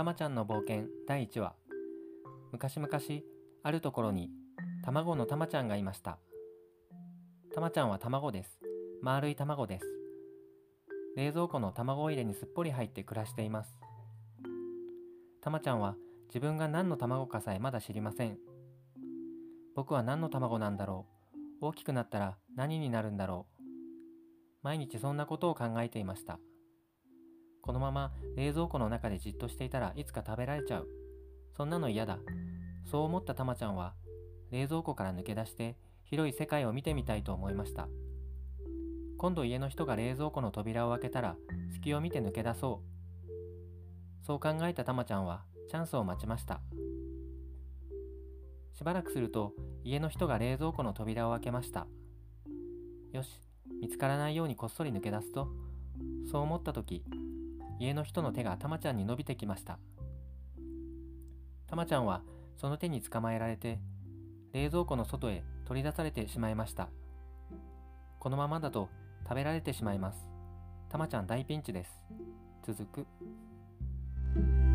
たまちゃんの冒険第1話。昔々あるところに卵のたまちゃんがいました。たまちゃんは卵です。丸い卵です。冷蔵庫の卵入れにすっぽり入って暮らしています。たまちゃんは自分が何の卵かさえまだ知りません。僕は何の卵なんだろう。大きくなったら何になるんだろう。毎日そんなことを考えていました。このまま冷蔵庫の中でじっとしていたらいつか食べられちゃう。そんなの嫌だ。そう思ったたまちゃんは冷蔵庫から抜け出して広い世界を見てみたいと思いました。今度家の人が冷蔵庫の扉を開けたら隙を見て抜け出そう。そう考えたたまちゃんはチャンスを待ちました。しばらくすると家の人が冷蔵庫の扉を開けました。よし、見つからないようにこっそり抜け出すと、そう思った時、家の人の手がたまちゃんに伸びてきました。たまちゃんはその手に捕まえられて、冷蔵庫の外へ取り出されてしまいました。このままだと食べられてしまいます。たまちゃん大ピンチです。続く。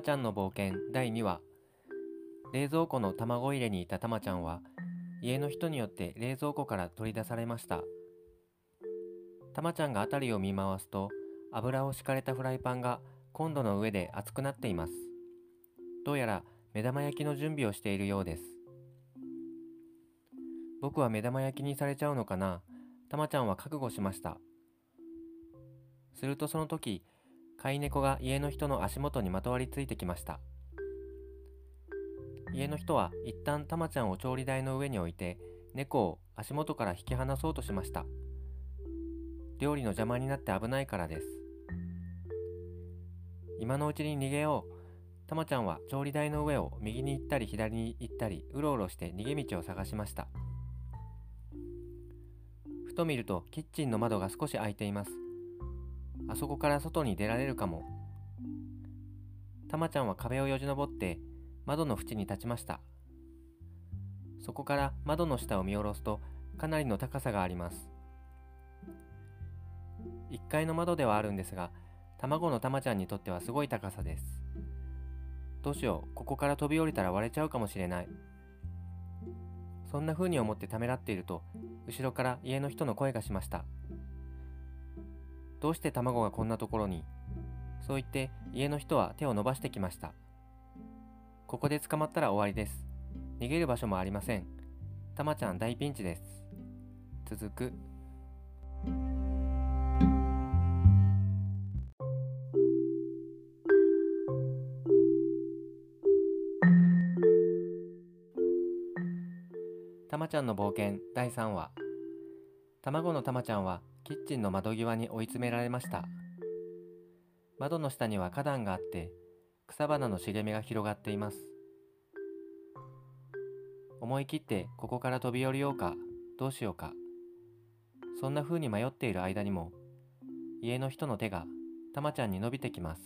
たまちゃんの冒険。第2話。冷蔵庫の卵入れにいたたまちゃんは家の人によって冷蔵庫から取り出されました。たまちゃんが辺りを見回すと油を敷かれたフライパンがコンロの上で熱くなっています。どうやら目玉焼きの準備をしているようです。僕は目玉焼きにされちゃうのかな？たまちゃんは覚悟しました。するとその時飼い猫が家の人の足元にまとわりついてきました。家の人は一旦たまちゃんを調理台の上に置いて猫を足元から引き離そうとしました。料理の邪魔になって危ないからです。今のうちに逃げよう。たまちゃんは調理台の上を右に行ったり左に行ったりうろうろして逃げ道を探しました。ふと見るとキッチンの窓が少し開いています。あそこから外に出られるかも。たまちゃんは壁をよじ登って窓の縁に立ちました。そこから窓の下を見下ろすとかなりの高さがあります。1階の窓ではあるんですが、卵のたまちゃんにとってはすごい高さです。どうしよう、ここから飛び降りたら割れちゃうかもしれない。そんな風に思ってためらっていると、後ろから家の人の声がしました。どうして卵がこんなところに？そう言って家の人は手を伸ばしてきました。ここで捕まったら終わりです。逃げる場所もありません。たまちゃん大ピンチです。続く。たまちゃんの冒険第3話。卵のたまちゃんはキッチンの窓際に追い詰められました。窓の下には花壇があって草花の茂みが広がっています。思い切ってここから飛び降りようかどうしようかそんな風に迷っている間にも家の人の手がたまちゃんに伸びてきます。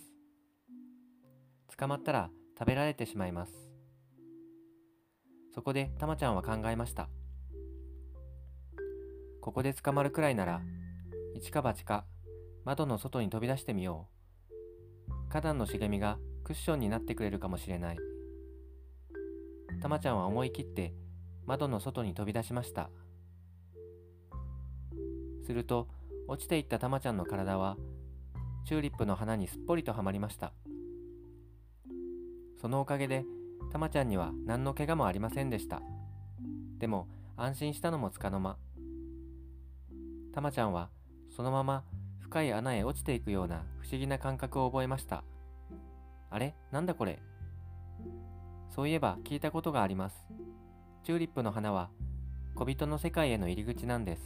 捕まったら食べられてしまいます。そこでたまちゃんは考えました。ここで捕まるくらいなら一か八か窓の外に飛び出してみよう。花壇の茂みがクッションになってくれるかもしれない。たまちゃんは思い切って窓の外に飛び出しました。すると落ちていったたまちゃんの体はチューリップの花にすっぽりとはまりました。そのおかげでたまちゃんには何の怪我もありませんでした。でも安心したのもつかの間。たまちゃんはそのまま深い穴へ落ちていくような不思議な感覚を覚えました。あれ？なんだこれ？そういえば聞いたことがあります。チューリップの花は小人の世界への入り口なんです。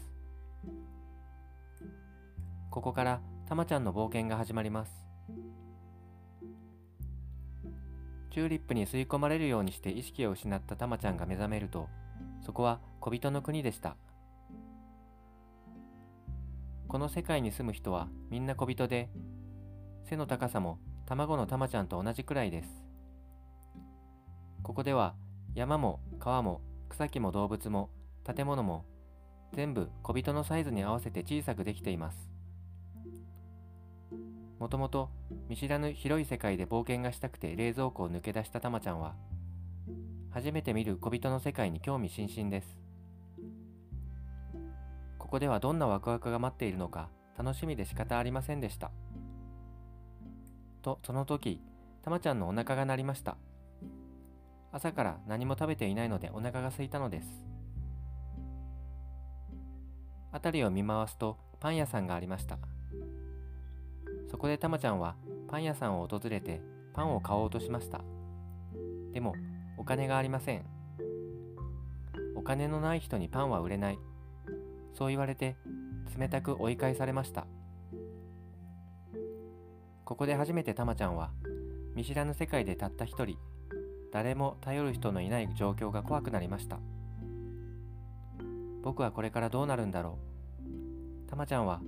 ここからたまちゃんの冒険が始まります。チューリップに吸い込まれるようにして意識を失ったたまちゃんが目覚めると、そこは小人の国でした。この世界に住む人はみんな小人で、背の高さも卵のたまちゃんと同じくらいです。ここでは山も川も草木も動物も建物も全部小人のサイズに合わせて小さくできていますもともと見知らぬ広い世界で冒険がしたくて冷蔵庫を抜け出したたまちゃんは初めて見る小人の世界に興味津々ですここではどんなワクワクが待っているのか楽しみで仕方ありませんでした。とその時たまちゃんのお腹が鳴りました。朝から何も食べていないのでお腹が空いたのです。辺りを見回すとパン屋さんがありました。そこでたまちゃんはパン屋さんを訪れてパンを買おうとしました。でもお金がありません。お金のない人にパンは売れない。そう言われて冷たく追い返されました。ここで初めてたまちゃんは見知らぬ世界でたった一人誰も頼る人のいない状況が怖くなりました。僕はこれからどうなるんだろう。たまちゃんは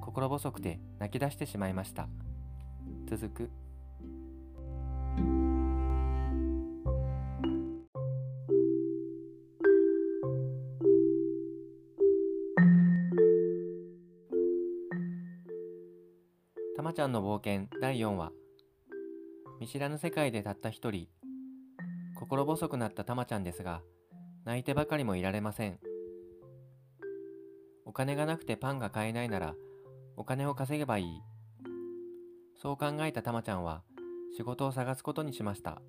心細くて泣き出してしまいました。続く。の冒険第4話。見知らぬ世界でたった一人。心細くなったたまちゃんですが泣いてばかりもいられません。お金がなくてパンが買えないならお金を稼げばいい。そう考えたたまちゃんは仕事を探すことにしました。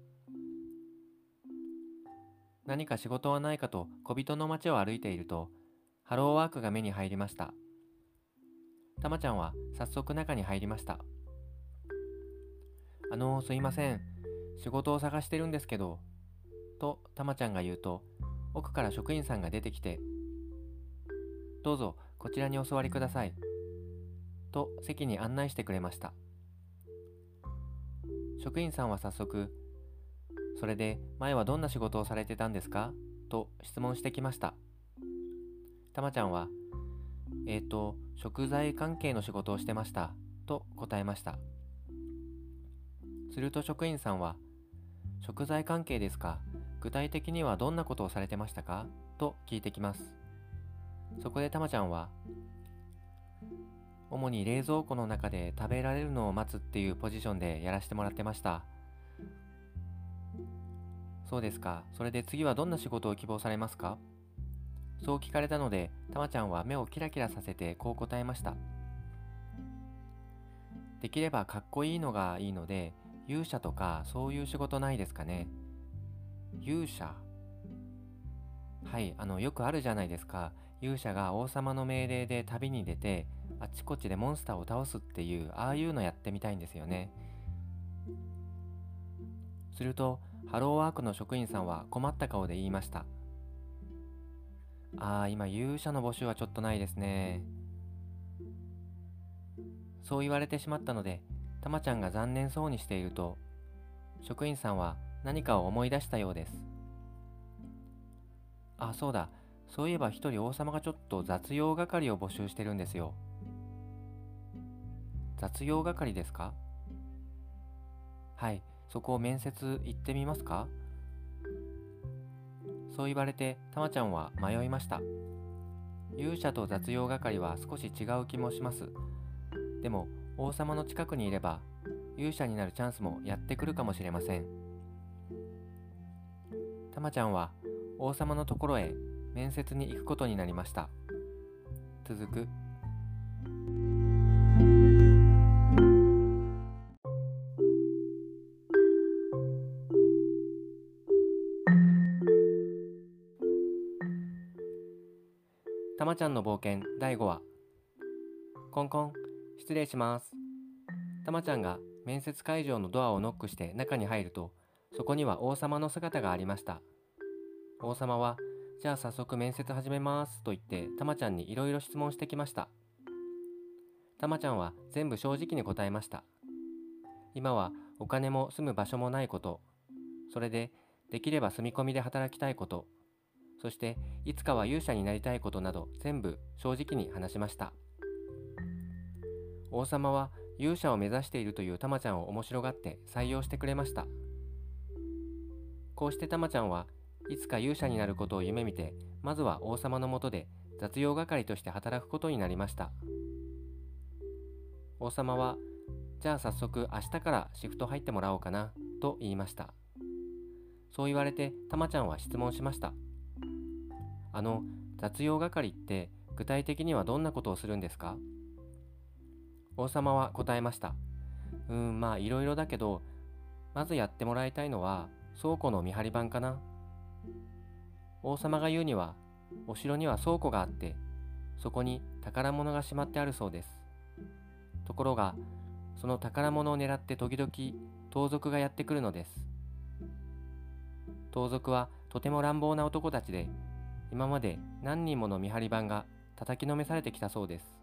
何か仕事はないかと小人の街を歩いているとハローワークが目に入りました。たまちゃんは早速中に入りました。あの、すいません。仕事を探してるんですけど。とたまちゃんが言うと奥から職員さんが出てきてどうぞこちらにお座りください。と席に案内してくれました。職員さんは早速それで前はどんな仕事をされてたんですか？と質問してきました。たまちゃんはえっ、ー、と食材関係の仕事をしてましたと答えました。すると職員さんは食材関係ですか具体的にはどんなことをされてましたかと聞いてきます。そこでたまちゃんは主に冷蔵庫の中で食べられるのを待つっていうポジションでやらせてもらってました。そうですか。それで次はどんな仕事を希望されますかそう聞かれたのでたまちゃんは目をキラキラさせてこう答えました。できればかっこいいのがいいので勇者とかそういう仕事ないですかね。勇者。はいあのよくあるじゃないですか。勇者が王様の命令で旅に出てあちこちでモンスターを倒すっていうああいうのやってみたいんですよね。するとハローワークの職員さんは困った顔で言いました。ああ今勇者の募集はちょっとないですね。そう言われてしまったのでたまちゃんが残念そうにしていると職員さんは何かを思い出したようです。あそうだ。そういえば一人王様がちょっと雑用係を募集してるんですよ。雑用係ですか？はい。そこを面接行ってみますか？そう言われてたまちゃんは迷いました。勇者と雑用係は少し違う気もします。でも王様の近くにいれば勇者になるチャンスもやってくるかもしれません。たまちゃんは王様のところへ面接に行くことになりました。続くまちゃんの冒険第5話コンコン失礼します。たまちゃんが面接会場のドアをノックして中に入るとそこには王様の姿がありました。王様はじゃあ早速面接始めますと言ってたまちゃんにいろいろ質問してきました。たまちゃんは全部正直に答えました。今はお金も住む場所もないこと。それでできれば住み込みで働きたいこと。そしていつかは勇者になりたいことなど全部正直に話しました。王様は勇者を目指しているというたまちゃんを面白がって採用してくれました。こうしてたまちゃんはいつか勇者になることを夢見てまずは王様のもとで雑用係として働くことになりました。王様はじゃあ早速明日からシフト入ってもらおうかなと言いました。そう言われてたまちゃんは質問しました。あの雑用係って具体的にはどんなことをするんですか？王様は答えました。うんまあいろいろだけどまずやってもらいたいのは倉庫の見張り番かな。王様が言うにはお城には倉庫があってそこに宝物がしまってあるそうです。ところがその宝物を狙って時々盗賊がやってくるのです。盗賊はとても乱暴な男たちで今まで何人もの見張り番が叩きのめされてきたそうです。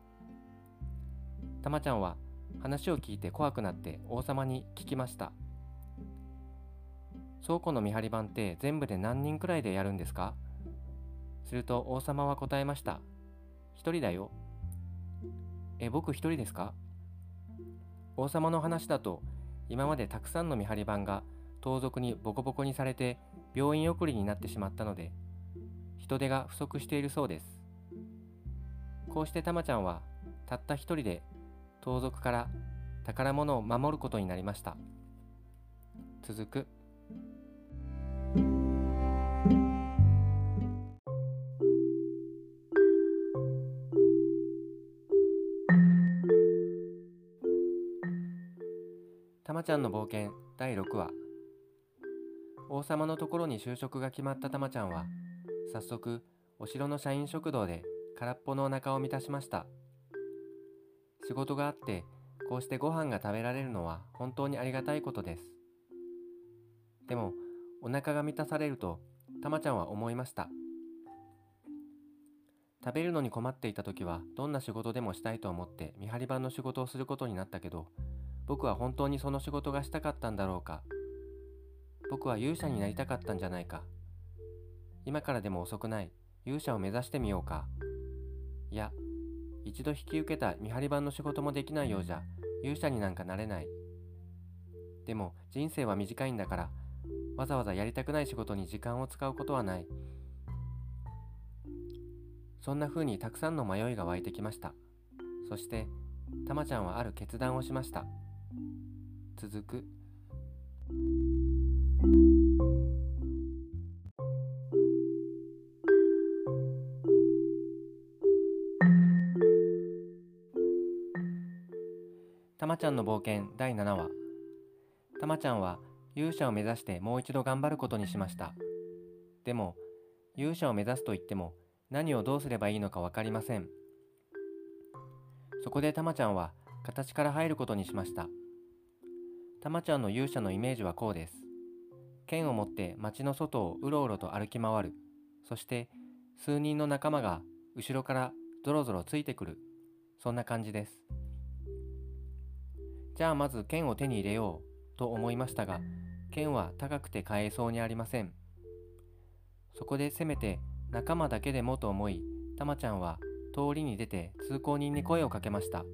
たまちゃんは話を聞いて怖くなって王様に聞きました。倉庫の見張り番って全部で何人くらいでやるんですか？すると王様は答えました。一人だよ。え僕一人ですか？王様の話だと今までたくさんの見張り番が盗賊にボコボコにされて病院送りになってしまったので人手が不足しているそうです。こうしてたまちゃんはたった一人で盗賊から宝物を守ることになりました。続く。たまちゃんの冒険第6話。王様のところに就職が決まったたまちゃんは早速お城の社員食堂で空っぽのお腹を満たしました。仕事があってこうしてご飯が食べられるのは本当にありがたいことです。でもお腹が満たされるとたまちゃんは思いました。食べるのに困っていた時はどんな仕事でもしたいと思って見張り番の仕事をすることになったけど僕は本当にその仕事がしたかったんだろうか。僕は勇者になりたかったんじゃないか。今からでも遅くない。勇者を目指してみようか。いや一度引き受けた見張り番の仕事もできないようじゃ勇者になんかなれない。でも人生は短いんだからわざわざやりたくない仕事に時間を使うことはない。そんな風にたくさんの迷いが湧いてきました。そしてたまちゃんはある決断をしました。続く。まちゃんの冒険第7話。たまちゃんは勇者を目指してもう一度頑張ることにしました。でも勇者を目指すと言っても何をどうすればいいのか分かりません。そこでたまちゃんは形から入ることにしました。たまちゃんの勇者のイメージはこうです。剣を持って町の外をうろうろと歩き回る。そして数人の仲間が後ろからぞろぞろついてくる。そんな感じです。じゃあまず剣を手に入れようと思いましたが剣は高くて買えそうにありません。そこでせめて仲間だけでもと思いたまちゃんは通りに出て通行人に声をかけました。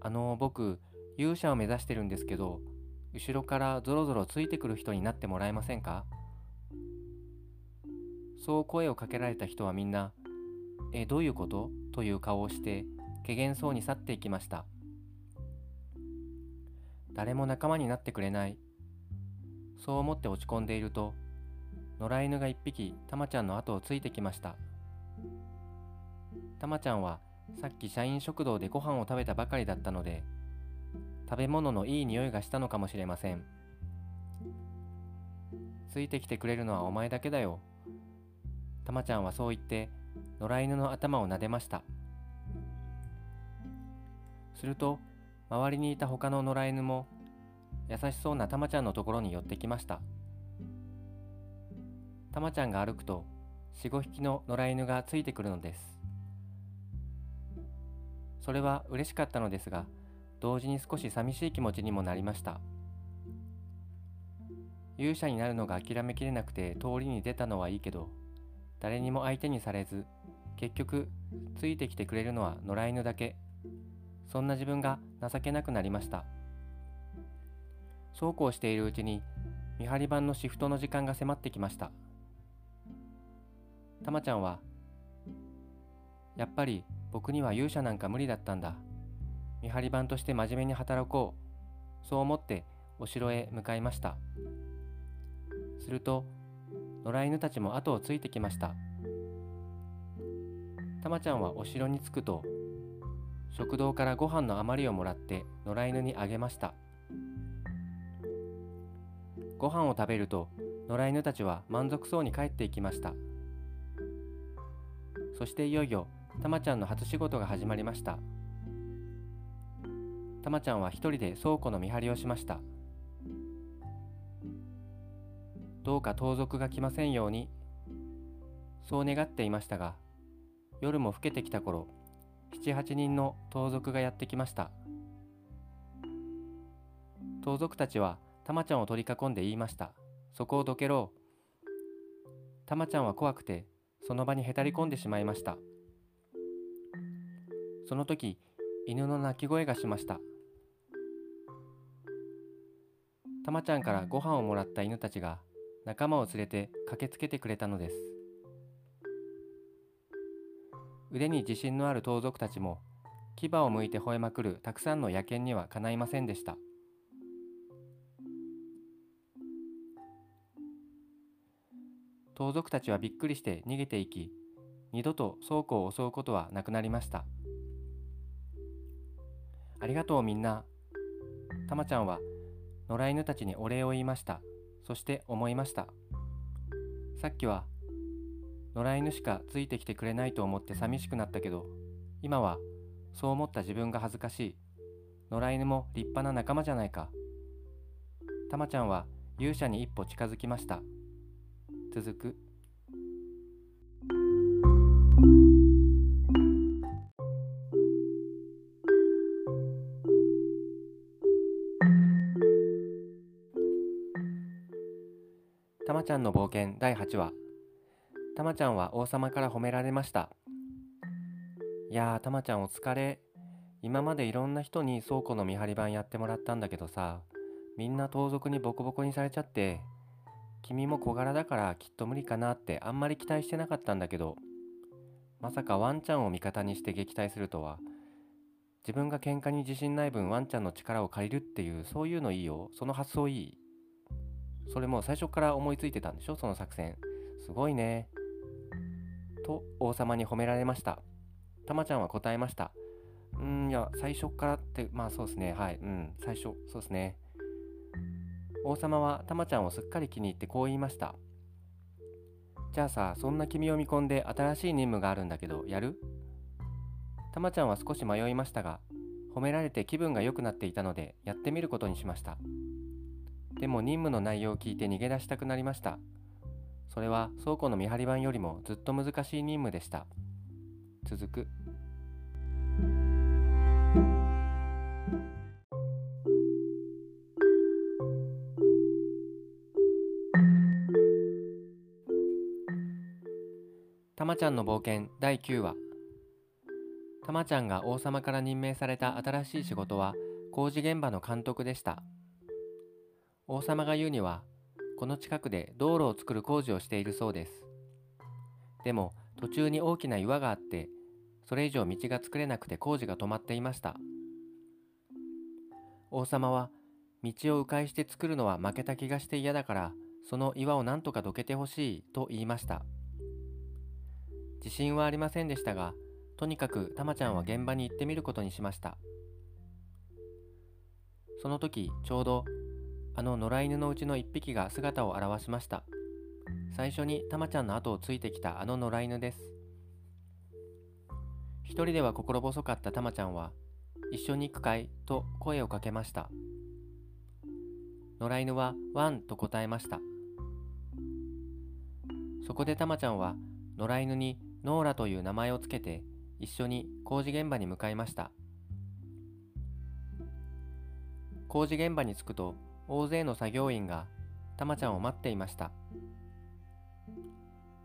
あの僕勇者を目指してるんですけど後ろからぞろぞろついてくる人になってもらえませんか？そう声をかけられた人はみんな「えどういうこと?」という顔をして怪げそうに去っていきました。誰も仲間になってくれない。そう思って落ち込んでいると野良犬が一匹たまちゃんの後をついてきました。たまちゃんはさっき社員食堂でご飯を食べたばかりだったので食べ物のいい匂いがしたのかもしれません。ついてきてくれるのはお前だけだよ。たまちゃんはそう言って野良犬の頭を撫でました。すると周りにいた他の野良犬も優しそうなたまちゃんのところに寄ってきました。たまちゃんが歩くと45匹の野良犬がついてくるのです。それは嬉しかったのですが同時に少し寂しい気持ちにもなりました。勇者になるのが諦めきれなくて通りに出たのはいいけど誰にも相手にされず結局ついてきてくれるのは野良犬だけ。そんな自分が情けなくなりました。そうこうしているうちに見張り番のシフトの時間が迫ってきました。たまちゃんはやっぱり僕には勇者なんか無理だったんだ。見張り番として真面目に働こう。そう思ってお城へ向かいました。すると野良犬たちも後をついてきました。たまちゃんはお城に着くと食堂からご飯の余りをもらって野良犬にあげました。ご飯を食べると野良犬たちは満足そうに帰っていきました。そしていよいよたまちゃんの初仕事が始まりました。たまちゃんは一人で倉庫の見張りをしました。どうか盗賊が来ませんようにそう願っていましたが夜も更けてきた頃七八人の盗賊がやってきました。盗賊たちはたまちゃんを取り囲んで言いました。そこをどけろ。たまちゃんは怖くてその場にへたり込んでしまいました。その時犬の鳴き声がしました。たまちゃんからご飯をもらった犬たちが仲間を連れて駆けつけてくれたのです。腕に自信のある盗賊たちも牙をむいて吠えまくるたくさんの野犬にはかないませんでした。盗賊たちはびっくりして逃げていき二度と倉庫を襲うことはなくなりました。ありがとうみんな。たまちゃんは野良犬たちにお礼を言いました。そして思いました。さっきは野良犬しかついてきてくれないと思って寂しくなったけど今はそう思った自分が恥ずかしい。野良犬も立派な仲間じゃないか。たまちゃんは勇者に一歩近づきました。続く。たまちゃんの冒険第8話。たまちゃんは王様から褒められました。いやーたまちゃんお疲れ。今までいろんな人に倉庫の見張り番やってもらったんだけどさみんな盗賊にボコボコにされちゃって君も小柄だからきっと無理かなってあんまり期待してなかったんだけどまさかワンちゃんを味方にして撃退するとは自分が喧嘩に自信ない分ワンちゃんの力を借りるっていうそういうのいいよ。その発想いい。それも最初から思いついてたんでしょその作戦。すごいね。と王様に褒められました。たまちゃんは答えました。うんいや最初からってまあそうですね。はいうん最初そうですね。王様はたまちゃんをすっかり気に入ってこう言いました。じゃあさそんな君を見込んで新しい任務があるんだけどやる？たまちゃんは少し迷いましたが褒められて気分が良くなっていたのでやってみることにしました。でも任務の内容を聞いて逃げ出したくなりました。それは倉庫の見張り番よりもずっと難しい任務でした。続く。たまちゃんの冒険第9話。たまちゃんが王様から任命された新しい仕事は工事現場の監督でした。王様が言うにはこの近くで道路を作る工事をしているそうです。でも途中に大きな岩があってそれ以上道が作れなくて工事が止まっていました。王様は道を迂回して作るのは負けた気がして嫌だからその岩を何とかどけてほしいと言いました。自信はありませんでしたがとにかくたまちゃんは現場に行ってみることにしました。その時ちょうどあの野良犬のうちの一匹が姿を現しました。最初にたまちゃんの後をついてきたあの野良犬です。一人では心細かったたまちゃんは一緒に行くかいと声をかけました。野良犬はワンと答えました。そこでたまちゃんは野良犬にノーラという名前をつけて一緒に工事現場に向かいました。工事現場に着くと大勢の作業員がたまちゃんを待っていました。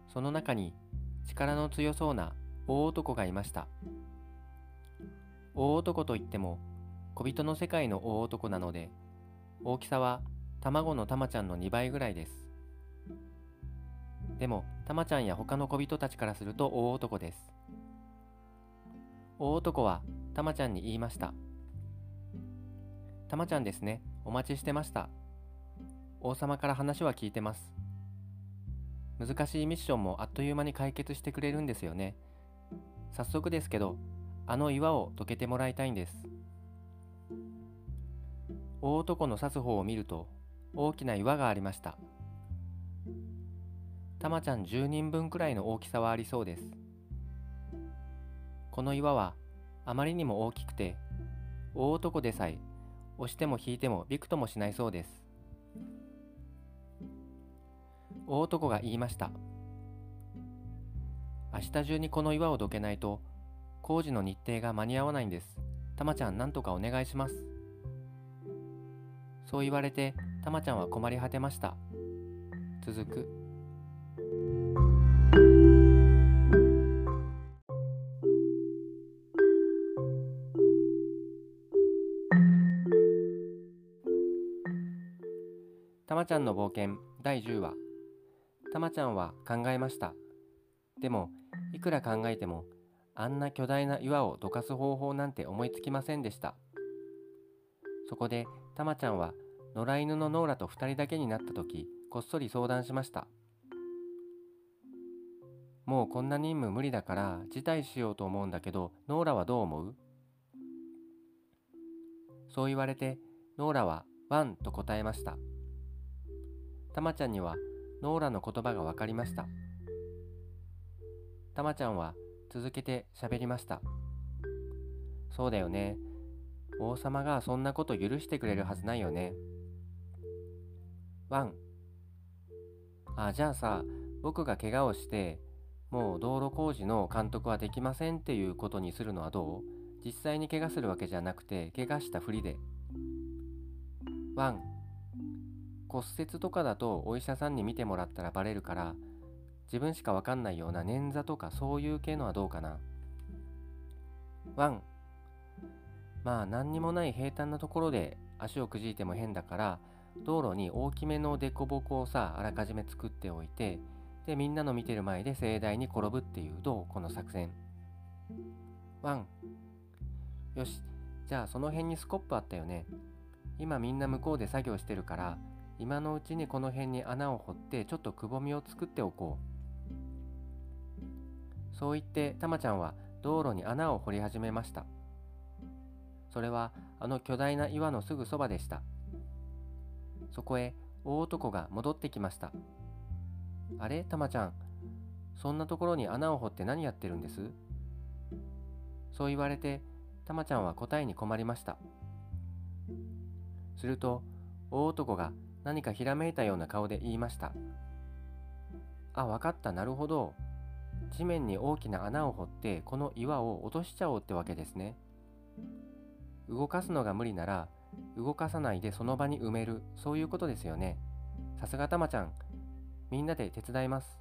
その中に力の強そうな大男がいました。大男といっても小人の世界の大男なので大きさは卵のたまちゃんの2倍ぐらいです。でもたまちゃんや他の小人たちからすると大男です。大男はたまちゃんに言いました。たまちゃんですね。お待ちしてました。王様から話は聞いてます。難しいミッションもあっという間に解決してくれるんですよね。早速ですけどあの岩をどけてもらいたいんです。大男の指す方を見ると大きな岩がありました。たまちゃん10人分くらいの大きさはありそうです。この岩はあまりにも大きくて大男でさえ押しても引いてもびくともしないそうです。大男が言いました。明日中にこの岩をどけないと工事の日程が間に合わないんです。たまちゃんなんとかお願いします。そう言われてたまちゃんは困り果てました。続く。ちゃんの冒険第10話。たまちゃんは考えました。でもいくら考えてもあんな巨大な岩をどかす方法なんて思いつきませんでした。そこでたまちゃんは野良犬のノーラと2人だけになった時こっそり相談しました。もうこんな任務無理だから辞退しようと思うんだけどノーラはどう思う？そう言われてノーラはワンと答えました。たまちゃんにはノーラの言葉が分かりました。たまちゃんは続けて喋りました。そうだよね。王様がそんなこと許してくれるはずないよね。ワン。あじゃあさ僕が怪我をしてもう道路工事の監督はできませんっていうことにするのはどう？実際に怪我するわけじゃなくて怪我したふりで。ワン。骨折とかだとお医者さんに見てもらったらバレるから自分しかわかんないような捻挫とかそういう系のはどうかな。ワン。まあ何にもない平坦なところで足をくじいても変だから道路に大きめの凸凹をさあらかじめ作っておいてでみんなの見てる前で盛大に転ぶっていうどうこの作戦。ワン。よし。じゃあその辺にスコップあったよね。今みんな向こうで作業してるから今のうちにこの辺に穴を掘ってちょっとくぼみを作っておこう。そう言ってたまちゃんは道路に穴を掘り始めました。それはあの巨大な岩のすぐそばでした。そこへ大男が戻ってきました。あれたまちゃんそんなところに穴を掘って何やってるんです？そう言われてたまちゃんは答えに困りました。すると大男が何かひらめいたような顔で言いました。あわかったなるほど。地面に大きな穴を掘ってこの岩を落としちゃおうってわけですね。動かすのが無理なら動かさないでその場に埋める。そういうことですよね。さすがたまちゃん。みんなで手伝います。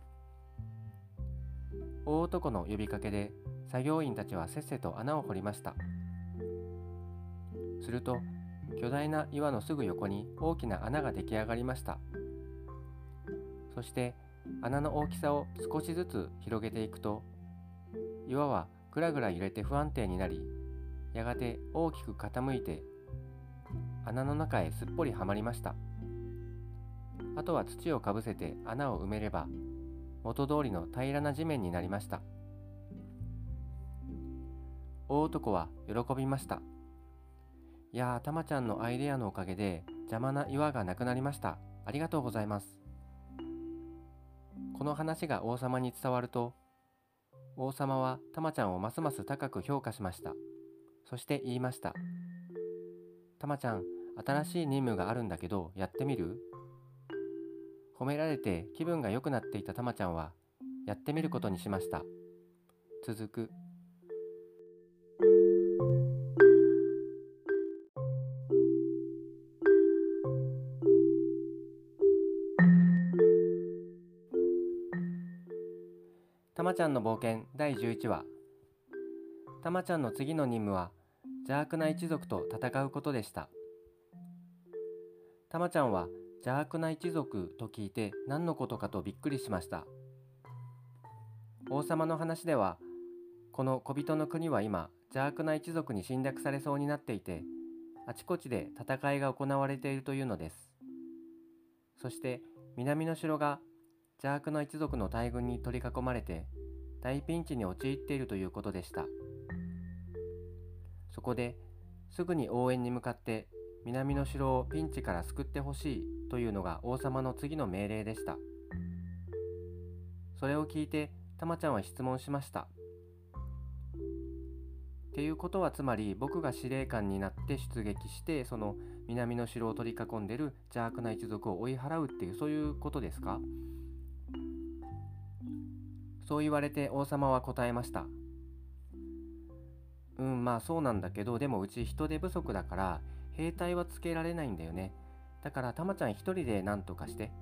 大男の呼びかけで作業員たちはせっせと穴を掘りました。すると巨大な岩のすぐ横に大きな穴が出来上がりました。そして穴の大きさを少しずつ広げていくと岩はぐらぐら揺れて不安定になりやがて大きく傾いて穴の中へすっぽりはまりました。あとは土をかぶせて穴を埋めれば元通りの平らな地面になりました。大男は喜びました。いやーたまちゃんのアイデアのおかげで邪魔な岩がなくなりました。ありがとうございます。この話が王様に伝わると王様はたまちゃんをますます高く評価しました。そして言いました。たまちゃん新しい任務があるんだけどやってみる？褒められて気分が良くなっていたたまちゃんはやってみることにしました。続く。たまちゃんの冒険第11話たまちゃんの次の任務は邪悪な一族と戦うことでした。たまちゃんは邪悪な一族と聞いて何のことかとびっくりしました。王様の話ではこの小人の国は今邪悪な一族に侵略されそうになっていてあちこちで戦いが行われているというのです。そして南の城が邪悪な一族の大軍に取り囲まれて大ピンチに陥っているということでした。そこですぐに応援に向かって南の城をピンチから救ってほしいというのが王様の次の命令でした。それを聞いてたまちゃんは質問しました。っていうことはつまり僕が司令官になって出撃してその南の城を取り囲んでる邪悪な一族を追い払うっていうそういうことですか？そう言われて王様は答えました。うんまあそうなんだけどでもうち人手不足だから兵隊はつけられないんだよね。だからたまちゃん一人で何とかして。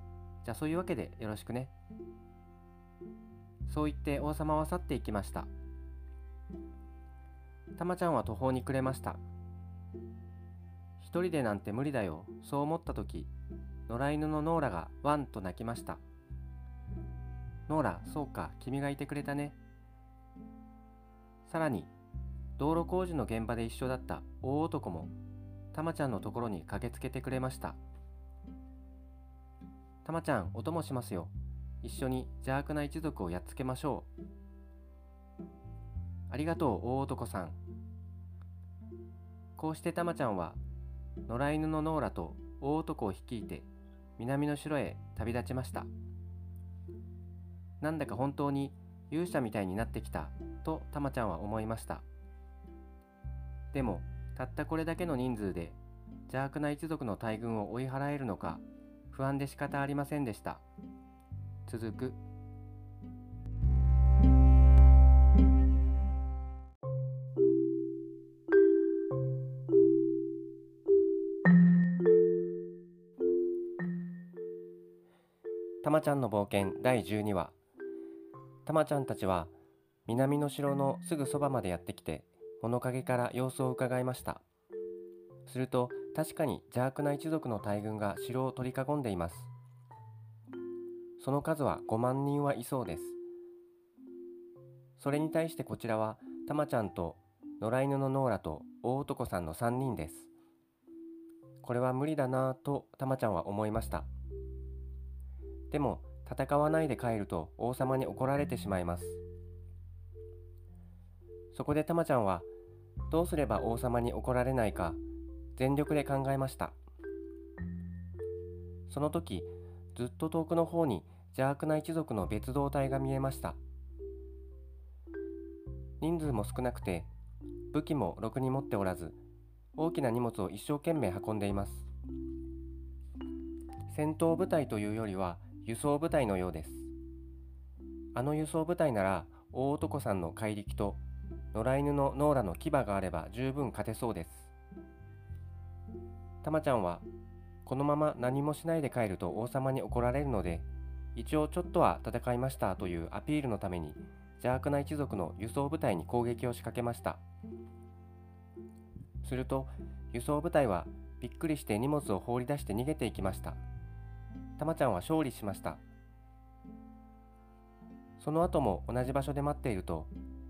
じゃあそういうわけでよろしくね。そう言って王様は去っていきました。たまちゃんは途方に暮れました。一人でなんて無理だよ。そう思った時野良犬のノーラがワンと泣きました。ノーラそうか君がいてくれたね。さらに道路工事の現場で一緒だった大男もたまちゃんのところに駆けつけてくれました。たまちゃんお供しますよ。一緒に邪悪な一族をやっつけましょう。ありがとう大男さん。こうしてたまちゃんは野良犬のノーラと大男を率いて南の城へ旅立ちました。なんだか本当に勇者みたいになってきたとたまちゃんは思いました。でもたったこれだけの人数で邪悪な一族の大軍を追い払えるのか不安で仕方ありませんでした。続く。たまちゃんの冒険第12話。たまちゃんたちは南の城のすぐそばまでやってきて物陰から様子を伺いました。すると確かに邪悪な一族の大軍が城を取り囲んでいます。その数は5万人はいそうです。それに対してこちらはたまちゃんと野良犬のノーラと大男さんの3人です。これは無理だなぁとたまちゃんは思いました。でも戦わないで帰ると王様に怒られてしまいます。そこでたまちゃんはどうすれば王様に怒られないか全力で考えました。その時ずっと遠くの方に邪悪な一族の別動隊が見えました。人数も少なくて武器もろくに持っておらず大きな荷物を一生懸命運んでいます。戦闘部隊というよりは輸送部隊のようです。あの輸送部隊なら大男さんの怪力と野良犬のノーラの牙があれば十分勝てそうです。たまちゃんはこのまま何もしないで帰ると王様に怒られるので一応ちょっとは戦いましたというアピールのために邪悪な一族の輸送部隊に攻撃を仕掛けました。すると輸送部隊はびっくりして荷物を放り出して逃げていきました。たまちゃんは勝利しました。その後も同じ場所で待っていると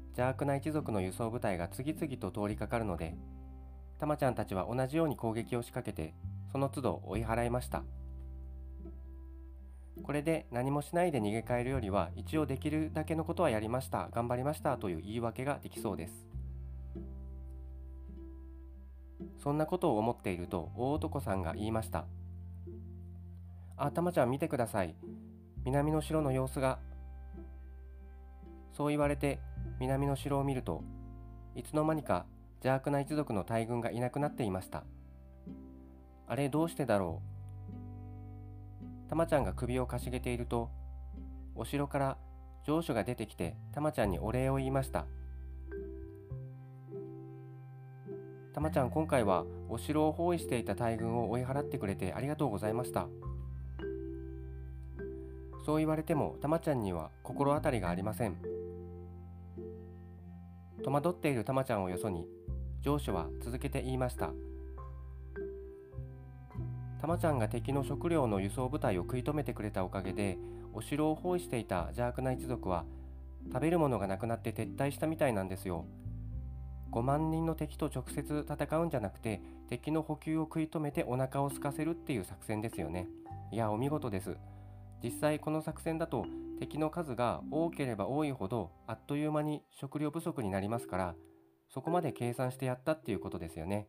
邪悪な一族の輸送部隊が次々と通りかかるのでたまちゃんたちは同じように攻撃を仕掛けてその都度追い払いました。これで何もしないで逃げ帰るよりは一応できるだけのことはやりました頑張りましたという言い訳ができそうです。そんなことを思っていると大男さんが言いました。あたまちゃん見てください。南の城の様子が。そう言われて南の城を見るといつの間にか邪悪な一族の大軍がいなくなっていました。あれどうしてだろう。たまちゃんが首をかしげているとお城から城主が出てきてたまちゃんにお礼を言いました。たまちゃん今回はお城を包囲していた大軍を追い払ってくれてありがとうございました。そう言われてもたまちゃんには心当たりがありません。戸惑っているたまちゃんをよそに上司は続けて言いました。たまちゃんが敵の食料の輸送部隊を食い止めてくれたおかげでお城を包囲していた邪悪な一族は食べるものがなくなって撤退したみたいなんですよ。5万人の敵と直接戦うんじゃなくて敵の補給を食い止めてお腹を空かせるっていう作戦ですよね。いやお見事です。実際この作戦だと敵の数が多ければ多いほどあっという間に食料不足になりますからそこまで計算してやったっていうことですよね。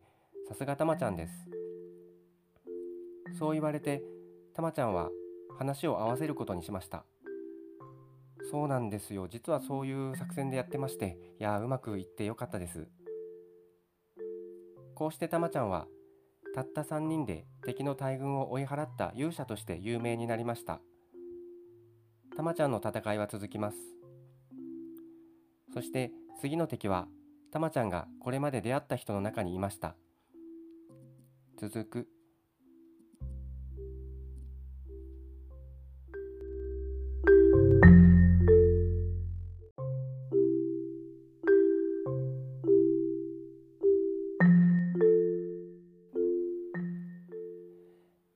さすがたまちゃんです。そう言われてたまちゃんは話を合わせることにしました。そうなんですよ。実はそういう作戦でやってましていやうまくいってよかったです。こうしてたまちゃんはたった3人で敵の大軍を追い払った勇者として有名になりました。たまちゃんの戦いは続きます。そして次の敵はたまちゃんがこれまで出会った人の中にいました。続く。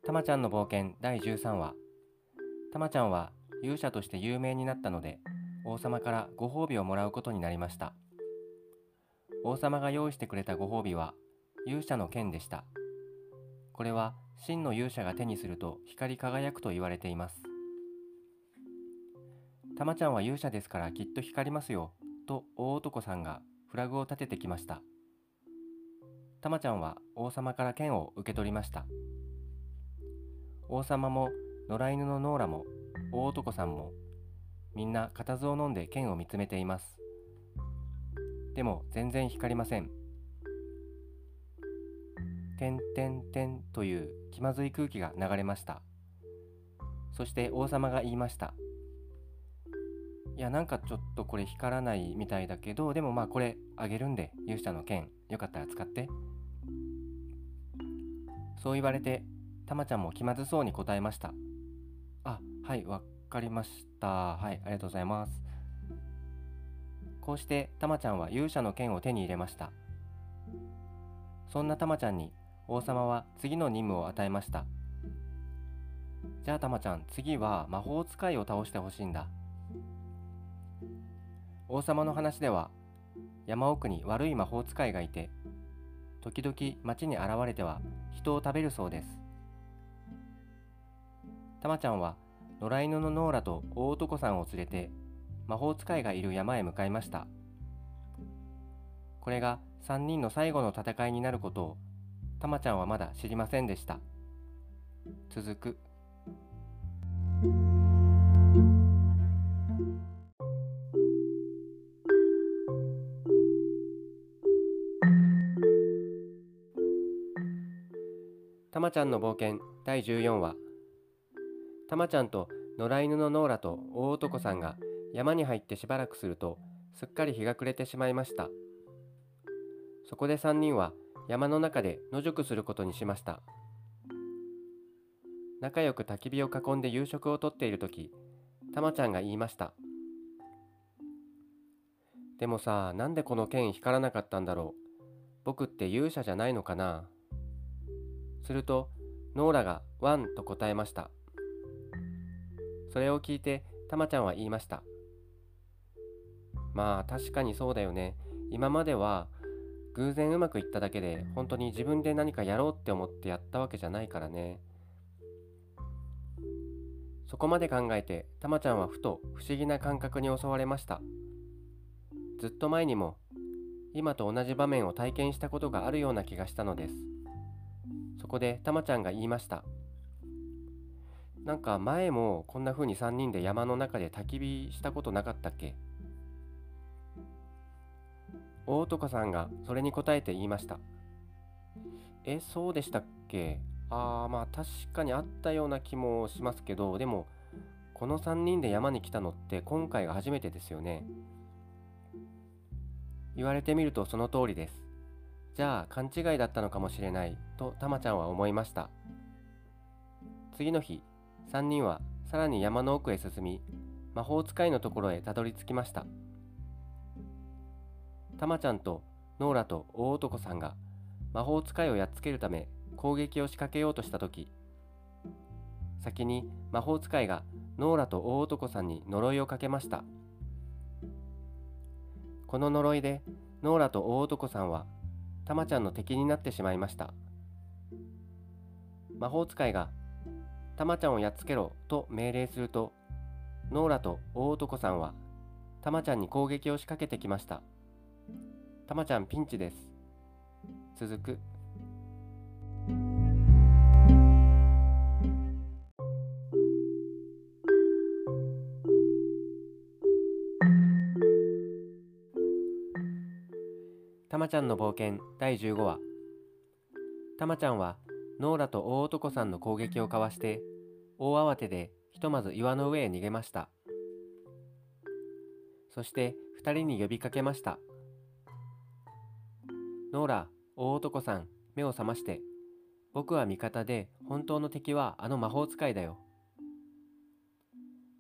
たまちゃんの冒険第13話。たまちゃんは勇者として有名になったので王様からご褒美をもらうことになりました。王様が用意してくれたご褒美は勇者の剣でした。これは真の勇者が手にすると光り輝くと言われています。たまちゃんは勇者ですからきっと光りますよと大男さんがフラグを立ててきました。たまちゃんは王様から剣を受け取りました。王様も野良犬のノーラも大男さんもみんな固唾を飲んで剣を見つめています。でも全然光りません。てんてんてんという気まずい空気が流れました。そして王様が言いました。いやなんかちょっとこれ光らないみたいだけどでもまあこれあげるんで勇者の剣よかったら使って。そう言われてたまちゃんも気まずそうに答えました。はいわかりました。はいありがとうございます。こうしてたまちゃんは勇者の剣を手に入れました。そんなたまちゃんに王様は次の任務を与えました。じゃあたまちゃん次は魔法使いを倒してほしいんだ。王様の話では山奥に悪い魔法使いがいて時々町に現れては人を食べるそうです。たまちゃんは野良犬のノーラと大男さんを連れて魔法使いがいる山へ向かいました。これが3人の最後の戦いになることをたまちゃんはまだ知りませんでした。続く。たまちゃんの冒険第14話。たまちゃんと野良犬のノーラと大男さんが山に入ってしばらくするとすっかり日が暮れてしまいました。そこで3人は山の中で野宿することにしました。仲良く焚き火を囲んで夕食をとっている時たまちゃんが言いました。でもさなんでこの剣光らなかったんだろう？僕って勇者じゃないのかな？するとノーラがワンと答えました。それを聞いてたまちゃんは言いました。まあ確かにそうだよね。今までは偶然うまくいっただけで本当に自分で何かやろうって思ってやったわけじゃないからね。そこまで考えてたまちゃんはふと不思議な感覚に襲われました。ずっと前にも今と同じ場面を体験したことがあるような気がしたのです。そこでたまちゃんが言いました。なんか前もこんな風に3人で山の中で焚き火したことなかったっけ？大男さんがそれに答えて言いました。えそうでしたっけ？ああまあ確かにあったような気もしますけどでもこの3人で山に来たのって今回が初めてですよね。言われてみるとその通りです。じゃあ勘違いだったのかもしれないとたまちゃんは思いました。次の日3人はさらに山の奥へ進み魔法使いのところへたどり着きました。たまちゃんとノーラと大男さんが魔法使いをやっつけるため攻撃を仕掛けようとした時先に魔法使いがノーラと大男さんに呪いをかけました。この呪いでノーラと大男さんはたまちゃんの敵になってしまいました。魔法使いがたまちゃんをやっつけろと命令するとノーラと大男さんはたまちゃんに攻撃を仕掛けてきましたたまちゃんピンチです続くたまちゃんの冒険第15話たまちゃんはノーラと大男さんの攻撃をかわして大慌てでひとまず岩の上へ逃げました。そして2人に呼びかけました。ノーラ大男さん目を覚まして僕は味方で本当の敵はあの魔法使いだよ。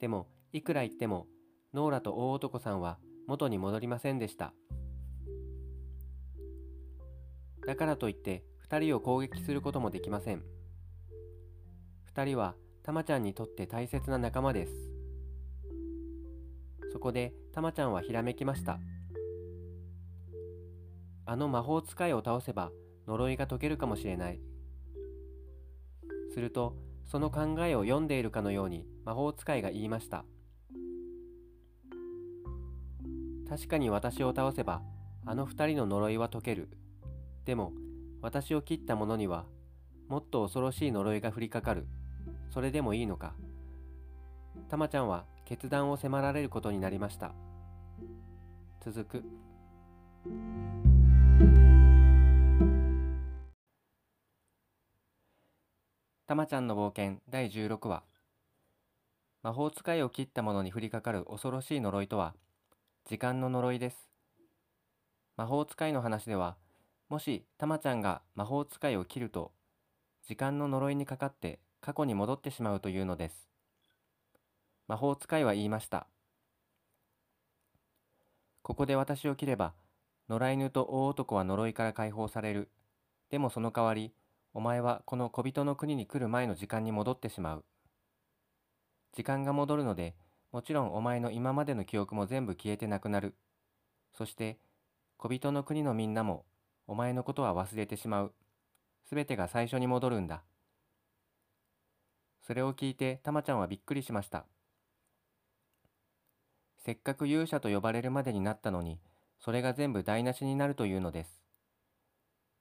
でもいくら言ってもノーラと大男さんは元に戻りませんでした。だからといって2人を攻撃することもできません。2人はたまちゃんにとって大切な仲間です。そこでたまちゃんはひらめきました。あの魔法使いを倒せば呪いが解けるかもしれない。するとその考えを読んでいるかのように魔法使いが言いました。確かに私を倒せばあの二人の呪いは解ける。でも私を切った者にはもっと恐ろしい呪いが降りかかる。それでもいいのか。たまちゃんは決断を迫られることになりました。続く。たまちゃんの冒険第16話。魔法使いを切った者に降りかかる恐ろしい呪いとは時間の呪いです。魔法使いの話ではもしたまちゃんが魔法使いを切ると時間の呪いにかかって過去に戻ってしまうというのです。魔法使いは言いました。ここで私を切れば野良犬と大男は呪いから解放される。でもその代わりお前はこの小人の国に来る前の時間に戻ってしまう。時間が戻るのでもちろんお前の今までの記憶も全部消えてなくなる。そして小人の国のみんなもお前のことは忘れてしまう。すべてが最初に戻るんだ。それを聞いてたまちゃんはびっくりしました。せっかく勇者と呼ばれるまでになったのに、それが全部台無しになるというのです。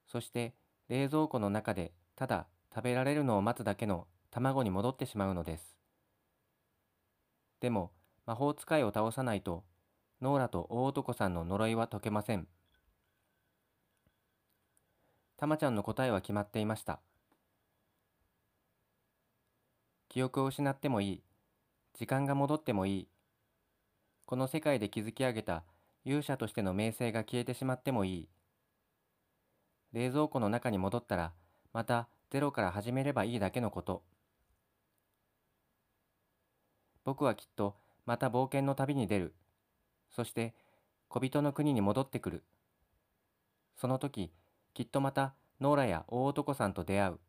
そして冷蔵庫の中でただ食べられるのを待つだけの卵に戻ってしまうのです。でも魔法使いを倒さないとノーラと大男さんの呪いは解けません。たまちゃんの答えは決まっていました。記憶を失ってもいい。時間が戻ってもいい。この世界で築き上げた勇者としての名声が消えてしまってもいい。冷蔵庫の中に戻ったら、またゼロから始めればいいだけのこと。僕はきっとまた冒険の旅に出る。そして小人の国に戻ってくる。その時、きっとまたノーラや大男さんと出会う。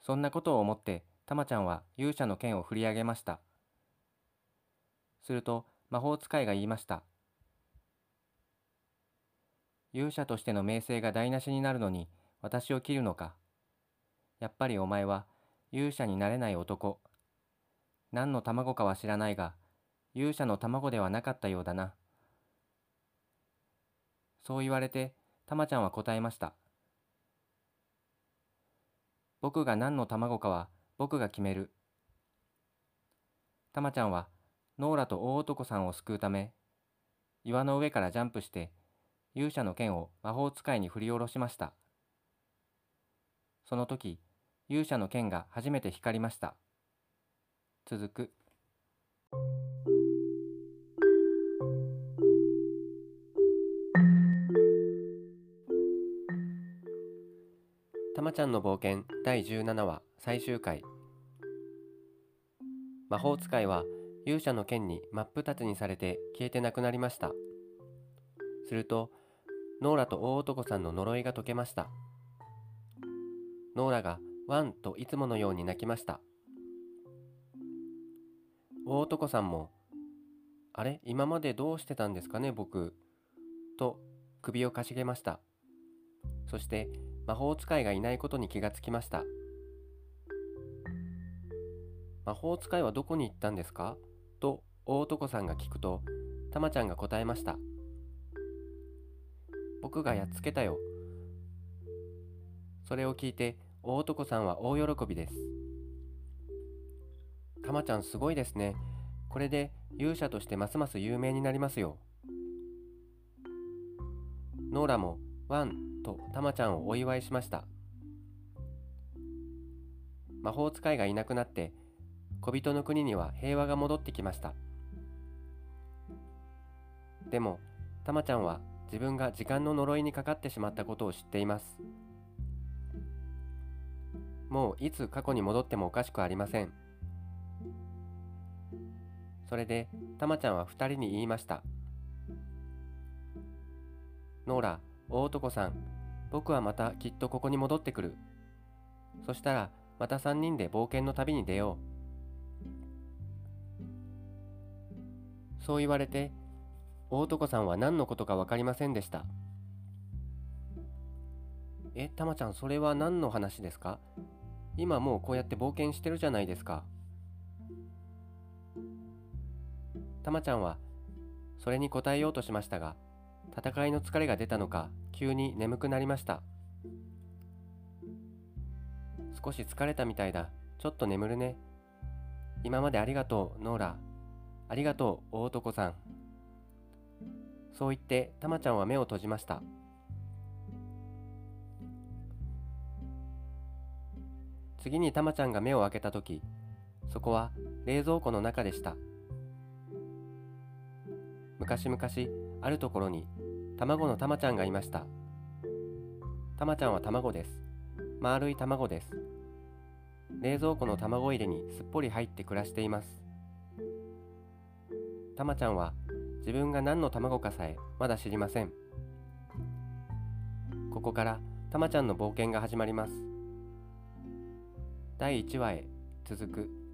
そんなことを思ってたまちゃんは勇者の剣を振り上げました。すると魔法使いが言いました。勇者としての名声が台無しになるのに私を切るのか。やっぱりお前は勇者になれない男。何の卵かは知らないが、勇者の卵ではなかったようだな。そう言われて、たまちゃんは答えました。僕が何の卵かは僕が決める。たまちゃんはノーラと大男さんを救うため、岩の上からジャンプして勇者の剣を魔法使いに振り下ろしました。その時、勇者の剣が初めて光りました。続く。まちゃんの冒険第17話最終回。魔法使いは勇者の剣に真っ二つにされて消えてなくなりました。するとノーラと大男さんの呪いが解けました。ノーラがワンといつものように泣きました。大男さんもあれ今までどうしてたんですかね僕。と首をかしげました。そして魔法使いがいないことに気がつきました。魔法使いはどこに行ったんですか？と大男さんが聞くとたまちゃんが答えました。僕がやっつけたよ。それを聞いて大男さんは大喜びです。たまちゃんすごいですね。これで勇者としてますます有名になりますよ。ノーラもワンとたまちゃんをお祝いしました。魔法使いがいなくなって小人の国には平和が戻ってきました。でもたまちゃんは自分が時間の呪いにかかってしまったことを知っています。もういつ過去に戻ってもおかしくありません。それでたまちゃんは2人に言いましたノーラ大男さん僕はまたきっとここに戻ってくる。そしたらまた3人で冒険の旅に出よう。そう言われて大男さんは何のことか分かりませんでした。えたまちゃんそれは何の話ですか？今もうこうやって冒険してるじゃないですか。たまちゃんはそれに答えようとしましたが戦いの疲れが出たのか急に眠くなりました。少し疲れたみたいだ。ちょっと眠るね。今までありがとうノーラ。ありがとう大男さん。そう言ってたまちゃんは目を閉じました。次にたまちゃんが目を開けた時そこは冷蔵庫の中でした。昔々あるところに卵のたまちゃんがいました。たまちゃんは卵です。丸い卵です。冷蔵庫の卵入れにすっぽり入って暮らしています。たまちゃんは自分が何の卵かさえまだ知りません。ここからたまちゃんの冒険が始まります。第1話へ続く。